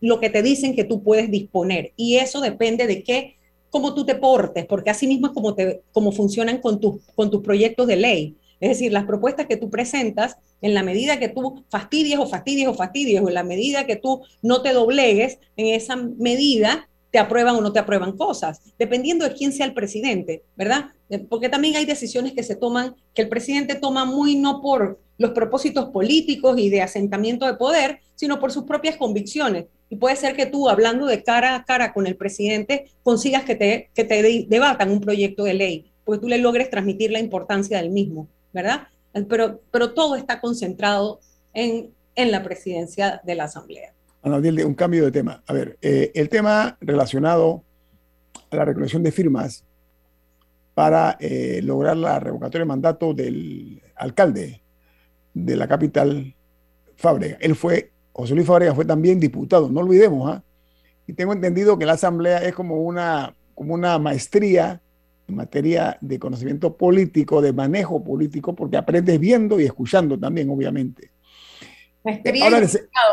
lo que te dicen que tú puedes disponer. Y eso depende de qué, cómo tú te portes, porque así mismo es como, te, como funcionan con, tus con tus proyectos de ley. Es decir, las propuestas que tú presentas, en la medida que tú fastidies o fastidies o fastidies, o en la medida que tú no te doblegues, en esa medida te aprueban o no te aprueban cosas, dependiendo de quién sea el presidente, ¿verdad? Eh, porque también hay decisiones que se toman, que el presidente toma muy no por los propósitos políticos y de asentamiento de poder, sino por sus propias convicciones. Y puede ser que tú, hablando de cara a cara con el presidente, consigas que te, que te debatan un proyecto de ley, porque tú le logres transmitir la importancia del mismo, ¿verdad? Pero, pero todo está concentrado en, en la presidencia de la Asamblea. Ana un cambio de tema. A ver, eh, el tema relacionado a la recolección de firmas para eh, lograr la revocatoria de mandato del alcalde de la capital, Fábrega. Él fue, José Luis Fábrega fue también diputado, no olvidemos, ¿ah? Y tengo entendido que la asamblea es como una, como una maestría en materia de conocimiento político, de manejo político, porque aprendes viendo y escuchando también, obviamente. Maestría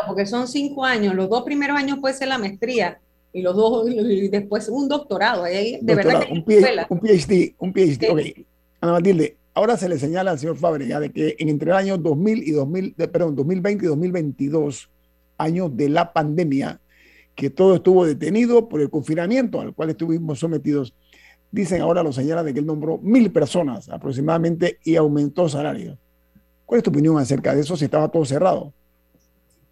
porque son cinco años. Los dos primeros años puede ser la maestría y los dos y después un doctorado. de verdad que un, PhD, un PhD, un PhD. Ok, Ana Matilde, ahora se le señala al señor Fábrega de que en entre el año 2000 y 2000, perdón, 2020 y 2022, años de la pandemia, que todo estuvo detenido por el confinamiento al cual estuvimos sometidos. Dicen ahora, lo señala de que él nombró mil personas aproximadamente y aumentó salario. ¿Cuál es tu opinión acerca de eso si estaba todo cerrado?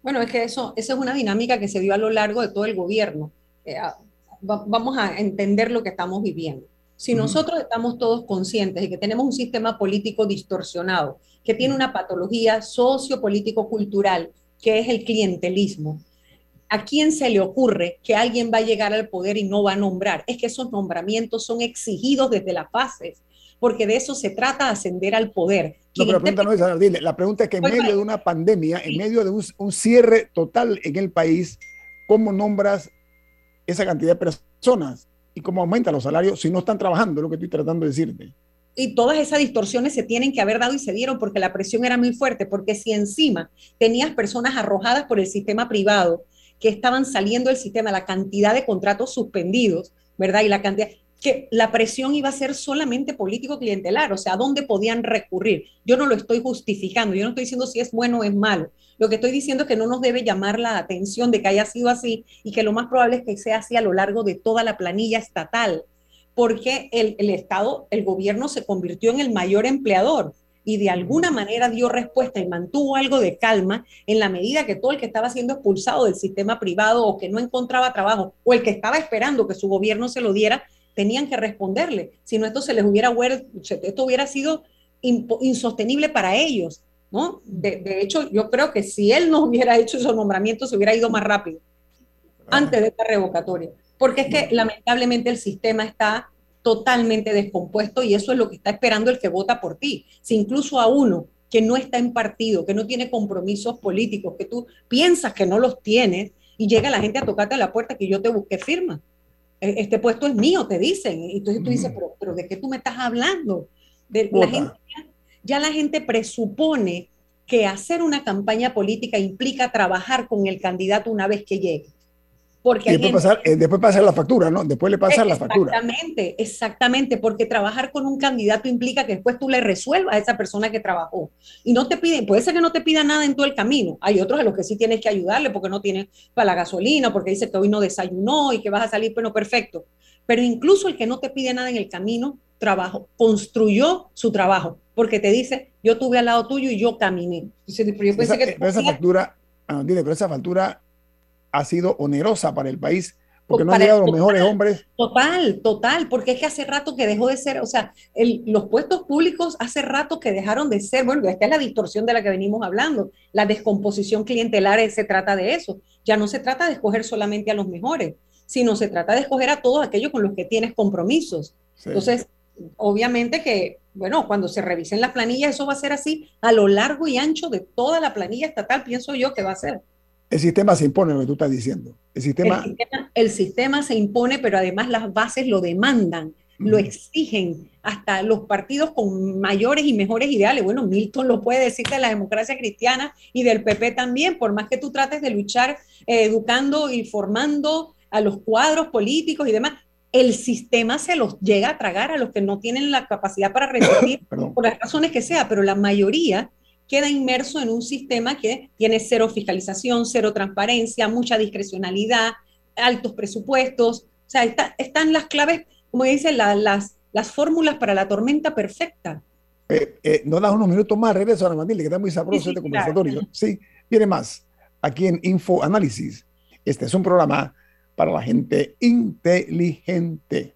Bueno, es que eso, esa es una dinámica que se dio a lo largo de todo el gobierno. Eh, vamos a entender lo que estamos viviendo. Si nosotros estamos todos conscientes de que tenemos un sistema político distorsionado, que tiene una patología sociopolítico-cultural, que es el clientelismo, ¿a quién se le ocurre que alguien va a llegar al poder y no va a nombrar? Es que esos nombramientos son exigidos desde las bases, porque de eso se trata, ascender al poder. No, pero la pregunta no es, dile, la pregunta es que en medio de una pandemia, en medio de un, cierre total en el país, ¿cómo nombras esa cantidad de personas y cómo aumentan los salarios si no están trabajando? Es lo que estoy tratando de decirte. Y todas esas distorsiones se tienen que haber dado y se dieron porque la presión era muy fuerte, porque si encima tenías personas arrojadas por el sistema privado que estaban saliendo del sistema, la cantidad de contratos suspendidos, ¿verdad? Y la cantidad, que la presión iba a ser solamente político-clientelar, o sea, ¿a dónde podían recurrir? Yo no lo estoy justificando, yo no estoy diciendo si es bueno o es malo. Lo que estoy diciendo es que no nos debe llamar la atención de que haya sido así y que lo más probable es que sea así a lo largo de toda la planilla estatal, porque el, el Estado, el gobierno se convirtió en el mayor empleador y de alguna manera dio respuesta y mantuvo algo de calma en la medida que todo el que estaba siendo expulsado del sistema privado o que no encontraba trabajo o el que estaba esperando que su gobierno se lo diera, tenían que responderle. Si no, esto se les hubiera, esto hubiera sido insostenible para ellos, ¿no? De, hecho, yo creo que si él no hubiera hecho esos nombramientos, se hubiera ido más rápido antes de esta revocatoria. Porque es que lamentablemente el sistema está totalmente descompuesto y eso es lo que está esperando el que vota por ti. Si incluso a uno que no está en partido, que no tiene compromisos políticos, que tú piensas que no los tienes, y llega la gente a tocarte a la puerta que yo te busqué firma. E, este puesto es mío, te dicen. Y entonces tú dices, pero, pero ¿de qué tú me estás hablando? De, la gente, ya, la gente presupone que hacer una campaña política implica trabajar con el candidato una vez que llegue. Porque y después, pasar, eh, después pasar la factura, ¿no? Después le pasar la factura. Exactamente, exactamente, porque trabajar con un candidato implica que después tú le resuelvas a esa persona que trabajó. Y no te piden, puede ser que no te pida nada en todo el camino. Hay otros a los que sí tienes que ayudarle porque no tiene para la gasolina, porque dice que hoy no desayunó y que vas a salir, pero perfecto. Pero incluso el que no te pide nada en el camino, trabajo, construyó su trabajo, porque te dice, yo tuve al lado tuyo y yo caminé. esa, que esa factura, ah, dile, pero esa factura ha sido onerosa para el país porque no han llegado los mejores hombres. Total, total, porque es que hace rato que dejó de ser, o sea, los puestos públicos hace rato que dejaron de ser, bueno, esta es la distorsión de la que venimos hablando, la descomposición clientelar se trata de eso, ya no se trata de escoger solamente a los mejores, sino se trata de escoger a todos aquellos con los que tienes compromisos. Entonces, obviamente que, bueno, cuando se revisen las planillas, eso va a ser así a lo largo y ancho de toda la planilla estatal, pienso yo que va a ser. El sistema se impone, lo que tú estás diciendo. El sistema... El sistema, se impone, pero además las bases lo demandan, lo exigen. Hasta los partidos con mayores y mejores ideales. Bueno, Milton lo puede decir de la democracia cristiana y del PP también, por más que tú trates de luchar eh, educando y formando a los cuadros políticos y demás, el sistema se los llega a tragar a los que no tienen la capacidad para resistir por las razones que sea, pero la mayoría queda inmerso en un sistema que tiene cero fiscalización, cero transparencia, mucha discrecionalidad, altos presupuestos. O sea, están las claves, como dicen, las, las fórmulas para la tormenta perfecta. Eh, eh, no das unos minutos más, regreso a la Matilde, que está muy sabroso este conversatorio. Sí, viene más aquí en Info Análisis. Este es un programa para la gente inteligente.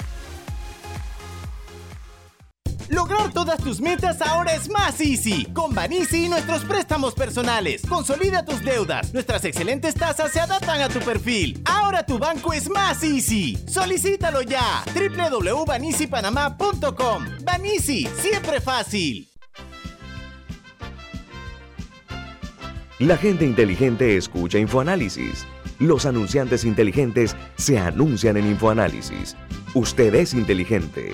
Lograr todas tus metas ahora es más easy. Con Banisi y nuestros préstamos personales. Consolida tus deudas. Nuestras excelentes tasas se adaptan a tu perfil. Ahora tu banco es más easy. Solicítalo ya. www.banisipanamá.com. Banisi, siempre fácil. La gente inteligente escucha InfoAnálisis. Los anunciantes inteligentes se anuncian en InfoAnálisis. Usted es inteligente.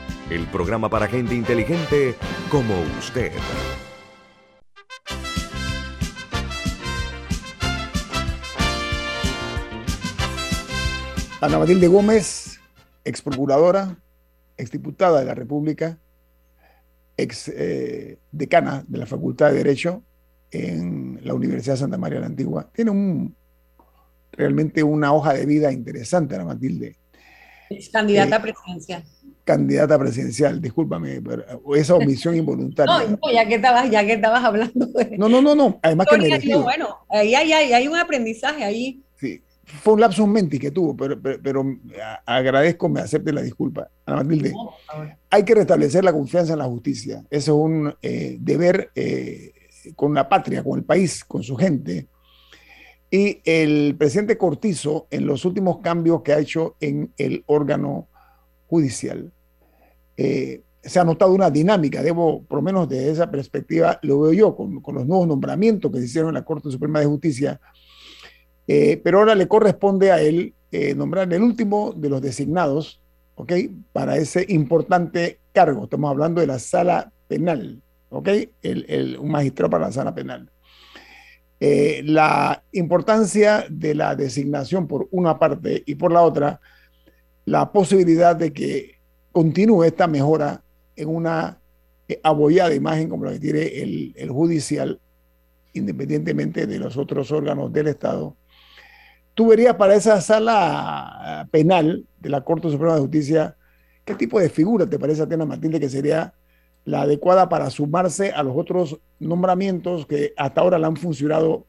el programa para gente inteligente como usted. Ana Matilde Gómez, ex procuradora, ex diputada de la República, ex eh, decana de la Facultad de Derecho en la Universidad de Santa María la Antigua. Tiene un, realmente una hoja de vida interesante, Ana Matilde. Es candidata a eh, presidencia candidata presidencial, discúlpame, pero esa omisión involuntaria. No, ya que estabas, ya que estabas hablando de... No, no, no, no, además que Bueno, ahí hay, hay, un aprendizaje ahí. Sí, fue un lapsus menti que tuvo, pero, pero, agradezco, me acepte la disculpa. Ana Matilde, hay que restablecer la confianza en la justicia. Eso es un eh, deber eh, con la patria, con el país, con su gente. Y el presidente Cortizo, en los últimos cambios que ha hecho en el órgano judicial, eh, se ha notado una dinámica, debo, por lo menos desde esa perspectiva, lo veo yo, con, los nuevos nombramientos que se hicieron en la Corte Suprema de Justicia, eh, pero ahora le corresponde a él eh, nombrar el último de los designados, ¿ok? Para ese importante cargo, estamos hablando de la sala penal, ¿ok? El, un magistrado para la sala penal. la importancia de la designación por una parte y por la otra, la posibilidad de que continúe esta mejora en una eh, abollada imagen como la que tiene el, judicial, independientemente de los otros órganos del Estado. Tú verías para esa sala penal de la Corte Suprema de Justicia, ¿qué tipo de figura te parece a Tena Matilde que sería la adecuada para sumarse a los otros nombramientos que hasta ahora le han funcionado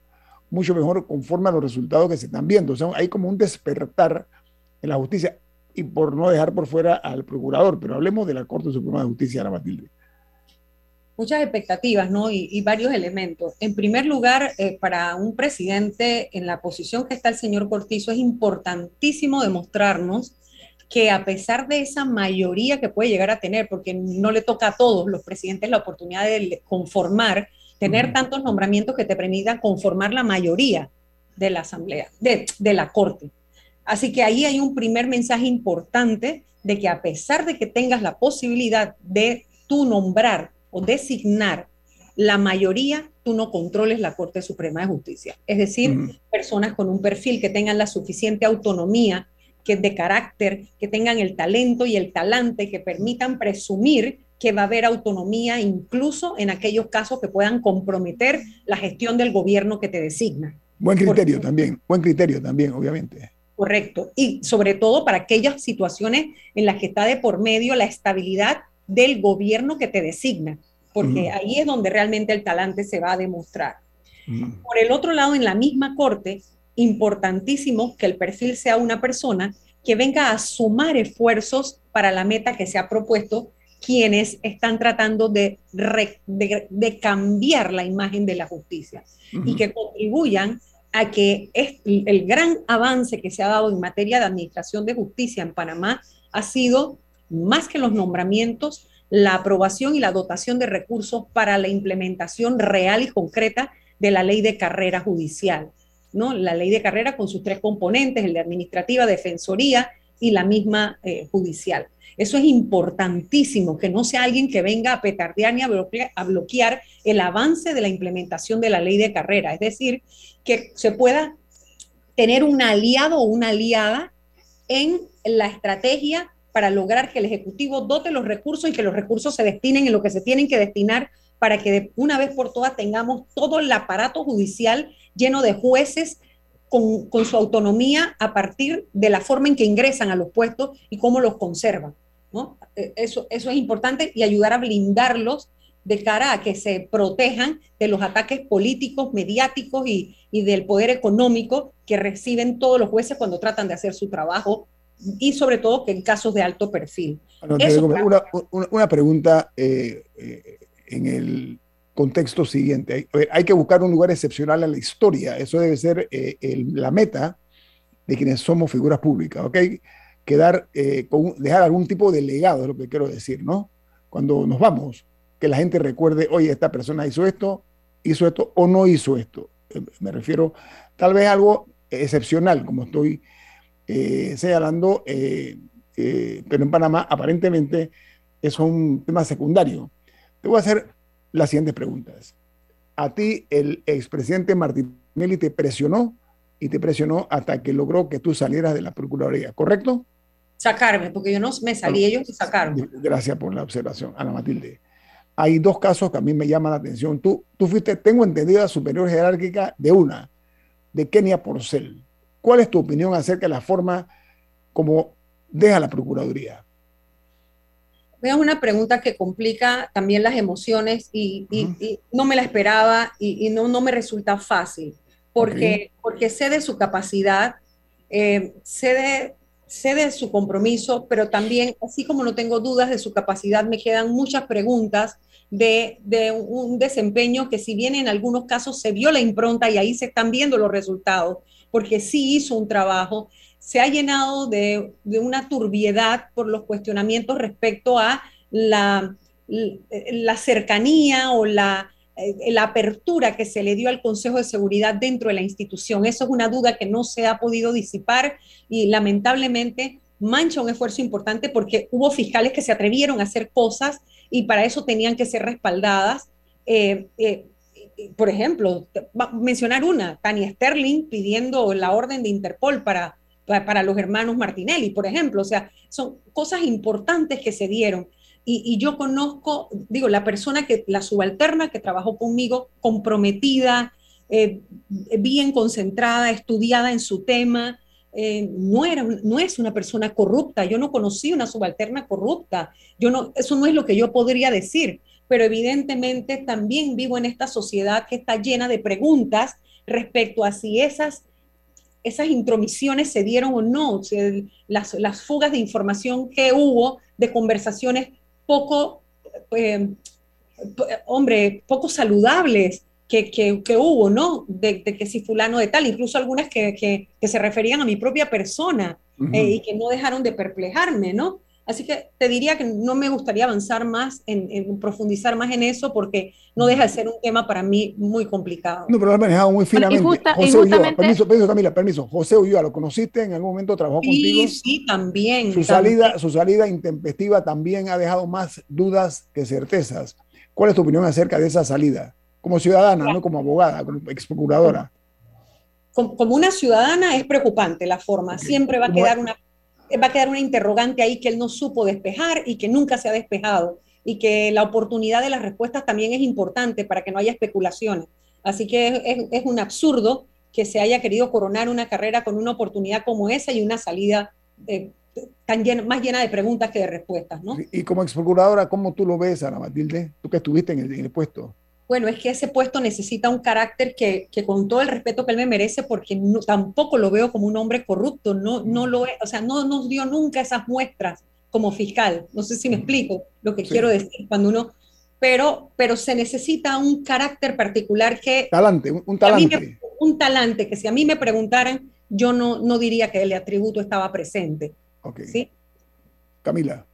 mucho mejor conforme a los resultados que se están viendo? O sea, hay como un despertar en la justicia y por no dejar por fuera al procurador, pero hablemos de la Corte Suprema de Justicia, Ana Matilde. Muchas expectativas, ¿no? Y, varios elementos. En primer lugar, eh, para un presidente en la posición que está el señor Cortizo, es importantísimo demostrarnos que a pesar de esa mayoría que puede llegar a tener, porque no le toca a todos los presidentes la oportunidad de conformar, tener tantos nombramientos que te permitan conformar la mayoría de la Asamblea, de, de la Corte. Así que ahí hay un primer mensaje importante de que a pesar de que tengas la posibilidad de tú nombrar o designar la mayoría, tú no controles la Corte Suprema de Justicia. Es decir, personas con un perfil que tengan la suficiente autonomía, que de carácter, que tengan el talento y el talante que permitan presumir que va a haber autonomía incluso en aquellos casos que puedan comprometer la gestión del gobierno que te designa. Buen criterio también, buen criterio también, obviamente. Correcto. Y sobre todo para aquellas situaciones en las que está de por medio la estabilidad del gobierno que te designa, porque ahí es donde realmente el talante se va a demostrar. Por el otro lado, en la misma corte, importantísimo que el perfil sea una persona que venga a sumar esfuerzos para la meta que se ha propuesto quienes están tratando de, de, cambiar la imagen de la justicia y que contribuyan a que el gran avance que se ha dado en materia de administración de justicia en Panamá ha sido, más que los nombramientos, la aprobación y la dotación de recursos para la implementación real y concreta de la ley de carrera judicial. ¿no? La ley de carrera con sus tres componentes, el de administrativa, defensoría y la misma eh, judicial. Eso es importantísimo, que no sea alguien que venga a petardear ni a bloquear, el avance de la implementación de la ley de carrera. Es decir, que se pueda tener un aliado o una aliada en la estrategia para lograr que el Ejecutivo dote los recursos y que los recursos se destinen en lo que se tienen que destinar para que de una vez por todas tengamos todo el aparato judicial lleno de jueces con, con, su autonomía a partir de la forma en que ingresan a los puestos y cómo los conservan. Eh, eso, eso es importante y ayudar a blindarlos de cara a que se protejan de los ataques políticos, mediáticos y, del poder económico que reciben todos los jueces cuando tratan de hacer su trabajo y sobre todo que en casos de alto perfil. una, pregunta eh, eh, en el contexto siguiente. Hay, que buscar un lugar excepcional en la historia. Eso debe ser la meta de quienes somos figuras públicas. ¿ok? Quedar, eh, con, dejar algún tipo de legado, es lo que quiero decir, ¿no? Cuando nos vamos, que la gente recuerde, oye, esta persona hizo esto, hizo esto o no hizo esto. Eh, me refiero tal vez algo excepcional, como estoy eh, señalando, pero en Panamá aparentemente es un tema secundario. Te voy a hacer las siguientes preguntas. A ti el expresidente Martinelli te presionó y te presionó hasta que logró que tú salieras de la Procuraduría, ¿correcto? Sacarme, porque yo no me salí, ellos y sacaron. Gracias por la observación, Ana Matilde. Hay dos casos que a mí me llaman la atención. Tú, tú fuiste, tengo entendida, superior jerárquica de una, de Kenia Porcel. ¿Cuál es tu opinión acerca de la forma como deja la Procuraduría? Es una pregunta que complica también las emociones y, no me la esperaba y, no, no me resulta fácil, porque, porque sé de su capacidad, eh, sé de sé de su compromiso, pero también, así como no tengo dudas de su capacidad, me quedan muchas preguntas de, un desempeño que si bien en algunos casos se vio la impronta y ahí se están viendo los resultados, porque sí hizo un trabajo, se ha llenado de, una turbiedad por los cuestionamientos respecto a la, la cercanía o la, la apertura que se le dio al Consejo de Seguridad dentro de la institución. Eso es una duda que no se ha podido disipar y lamentablemente mancha un esfuerzo importante porque hubo fiscales que se atrevieron a hacer cosas y para eso tenían que ser respaldadas. Eh, eh, por ejemplo, mencionar una, Tania Sterling pidiendo la orden de Interpol para, para los hermanos Martinelli, por ejemplo. O sea, son cosas importantes que se dieron y, yo conozco, digo, la persona que, la subalterna que trabajó conmigo, comprometida, eh, bien concentrada, estudiada en su tema, eh, no, era, no es una persona corrupta. Yo no conocí una subalterna corrupta. Yo no, eso no es lo que yo podría decir, pero evidentemente también vivo en esta sociedad que está llena de preguntas respecto a si esas esas intromisiones se dieron o no, las, las, fugas de información que hubo de conversaciones poco, eh, hombre, poco saludables que, que, hubo, ¿no? De, que si fulano de tal, incluso algunas que, que, se referían a mi propia persona eh, y que no dejaron de perplejarme, ¿no? Así que te diría que no me gustaría avanzar más, en, profundizar más en eso, porque no deja de ser un tema para mí muy complicado. No, pero lo has manejado muy finamente. José Ulloa, permiso, permiso, Camila, permiso. José Ulloa, ¿lo conociste? ¿En algún momento trabajó contigo? Sí, sí, también. Su, Salida, su salida intempestiva también ha dejado más dudas que certezas. ¿Cuál es tu opinión acerca de esa salida? Como ciudadana, no como abogada, como ex procuradora. Como una ciudadana es preocupante la forma. Siempre va a quedar una va a quedar una interrogante ahí que él no supo despejar y que nunca se ha despejado y que la oportunidad de las respuestas también es importante para que no haya especulaciones. Así que es, un absurdo que se haya querido coronar una carrera con una oportunidad como esa y una salida eh, tan más llena de preguntas que de respuestas. ¿no? Y como ex procuradora, ¿cómo tú lo ves, Ana Matilde? Tú que estuviste en el, puesto. Bueno, es que ese puesto necesita un carácter que, con todo el respeto que él me merece, porque tampoco lo veo como un hombre corrupto, no, no lo o sea, no nos dio nunca esas muestras como fiscal. No sé si me explico lo que quiero decir cuando uno, pero, pero se necesita un carácter particular que... Talante, un, talante. un talante que si a mí me preguntaran, yo no, no diría que el atributo estaba presente. Ok. ¿sí? Camila.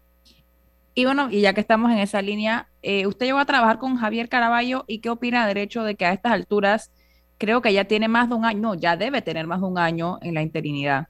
Y bueno, y ya que estamos en esa línea, eh, usted llegó a trabajar con Javier Caraballo y qué opina de derecho de que a estas alturas creo que ya tiene más de un año, no, ya debe tener más de un año en la interinidad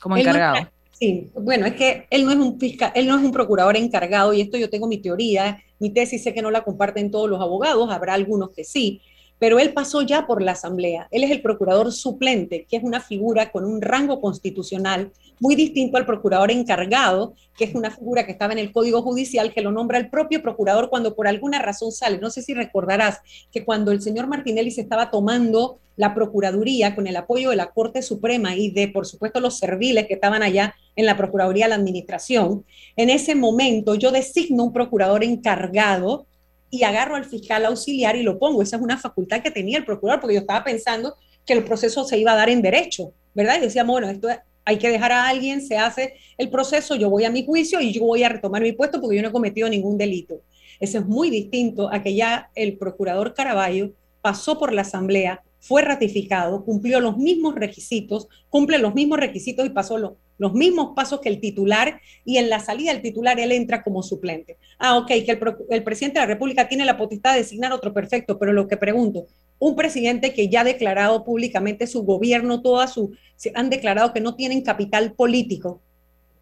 como encargado. Sí, bueno, es que él no es un fiscal, él no es un procurador encargado y esto yo tengo mi teoría, mi tesis sé que no la comparten todos los abogados, habrá algunos que sí, pero él pasó ya por la Asamblea. Él es el procurador suplente, que es una figura con un rango constitucional muy distinto al procurador encargado, que es una figura que estaba en el Código Judicial, que lo nombra el propio procurador cuando por alguna razón sale. No sé si recordarás que cuando el señor Martinelli se estaba tomando la Procuraduría con el apoyo de la Corte Suprema y de, por supuesto, los serviles que estaban allá en la Procuraduría de la Administración, en ese momento yo designo un procurador encargado y agarro al fiscal auxiliar y lo pongo. Esa es una facultad que tenía el procurador, porque yo estaba pensando que el proceso se iba a dar en derecho, ¿verdad? Y decíamos, bueno, esto hay que dejar a alguien, se hace el proceso, yo voy a mi juicio y yo voy a retomar mi puesto porque yo no he cometido ningún delito. Eso es muy distinto a que ya el procurador Caraballo pasó por la asamblea, fue ratificado, cumplió los mismos requisitos, cumple los mismos requisitos y pasó los mismos pasos que el titular y en la salida del titular él entra como suplente. Ah, ok, que el, presidente de la República tiene la potestad de designar otro perfecto, pero lo que pregunto, un presidente que ya ha declarado públicamente su gobierno, todas su, han declarado que no tienen capital político,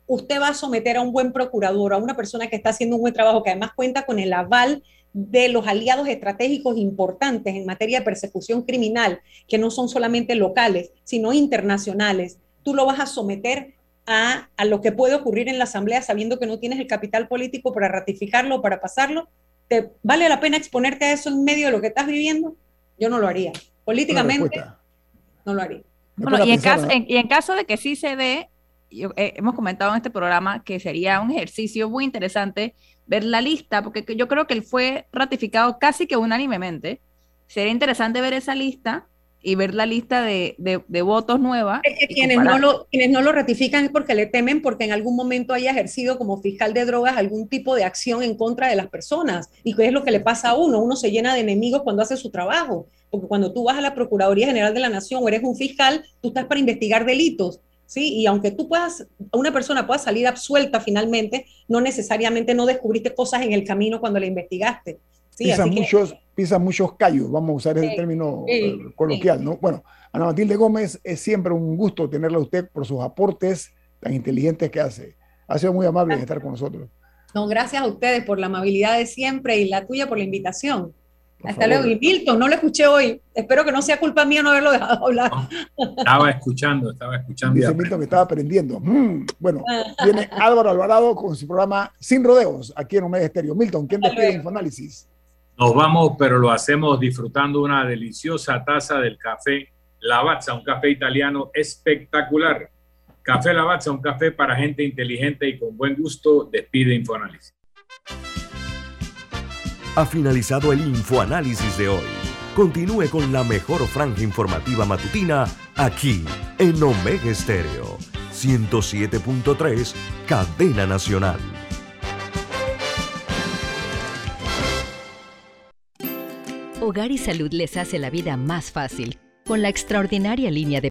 usted va a someter a un buen procurador, a una persona que está haciendo un buen trabajo, que además cuenta con el aval de los aliados estratégicos importantes en materia de persecución criminal, que no son solamente locales, sino internacionales, tú lo vas a someter a, lo que puede ocurrir en la Asamblea sabiendo que no tienes el capital político para ratificarlo, para pasarlo. ¿Te vale la pena exponerte a eso en medio de lo que estás viviendo? Yo no lo haría. Políticamente, no lo haría. Bueno, y en, caso, y en caso de que sí se dé, eh, hemos comentado en este programa que sería un ejercicio muy interesante ver la lista, porque yo creo que él fue ratificado casi que unánimemente. Sería interesante ver esa lista y ver la lista de, de, votos nueva. quienes, no lo, quienes no lo ratifican es porque le temen porque en algún momento haya ejercido como fiscal de drogas algún tipo de acción en contra de las personas. Y qué es lo que le pasa a uno. Uno se llena de enemigos cuando hace su trabajo. Porque cuando tú vas a la Procuraduría General de la Nación o eres un fiscal, tú estás para investigar delitos ¿sí? Y aunque tú puedas, una persona pueda salir absuelta finalmente, no necesariamente no descubriste cosas en el camino cuando la investigaste. ¿Sí? Pisa, muchos, pisa muchos callos, vamos a usar ese término eh, coloquial, ¿no? Bueno, Ana Matilde Gómez, es siempre un gusto tenerla a usted por sus aportes tan inteligentes que hace. Ha sido muy amable de estar con nosotros. No, gracias a ustedes por la amabilidad de siempre y la tuya por la invitación. Hasta luego. Y Milton, no lo escuché hoy. Espero que no sea culpa mía no haberlo dejado hablar. estaba escuchando, estaba escuchando. Dice Milton que estaba aprendiendo. Mm, bueno, viene Álvaro Alvarado con su programa Sin Rodeos, aquí en Omega Estéreo. Milton, ¿quién despide Infoanálisis? Nos vamos, pero lo hacemos disfrutando una deliciosa taza del café Lavazza, un café italiano espectacular. Café Lavazza, un café para gente inteligente y con buen gusto. Despide Infoanálisis ha finalizado el infoanálisis de hoy. Continúe con la mejor franja informativa matutina aquí en Omega Estéreo 107.3, Cadena Nacional. Hogar y Salud les hace la vida más fácil con la extraordinaria línea de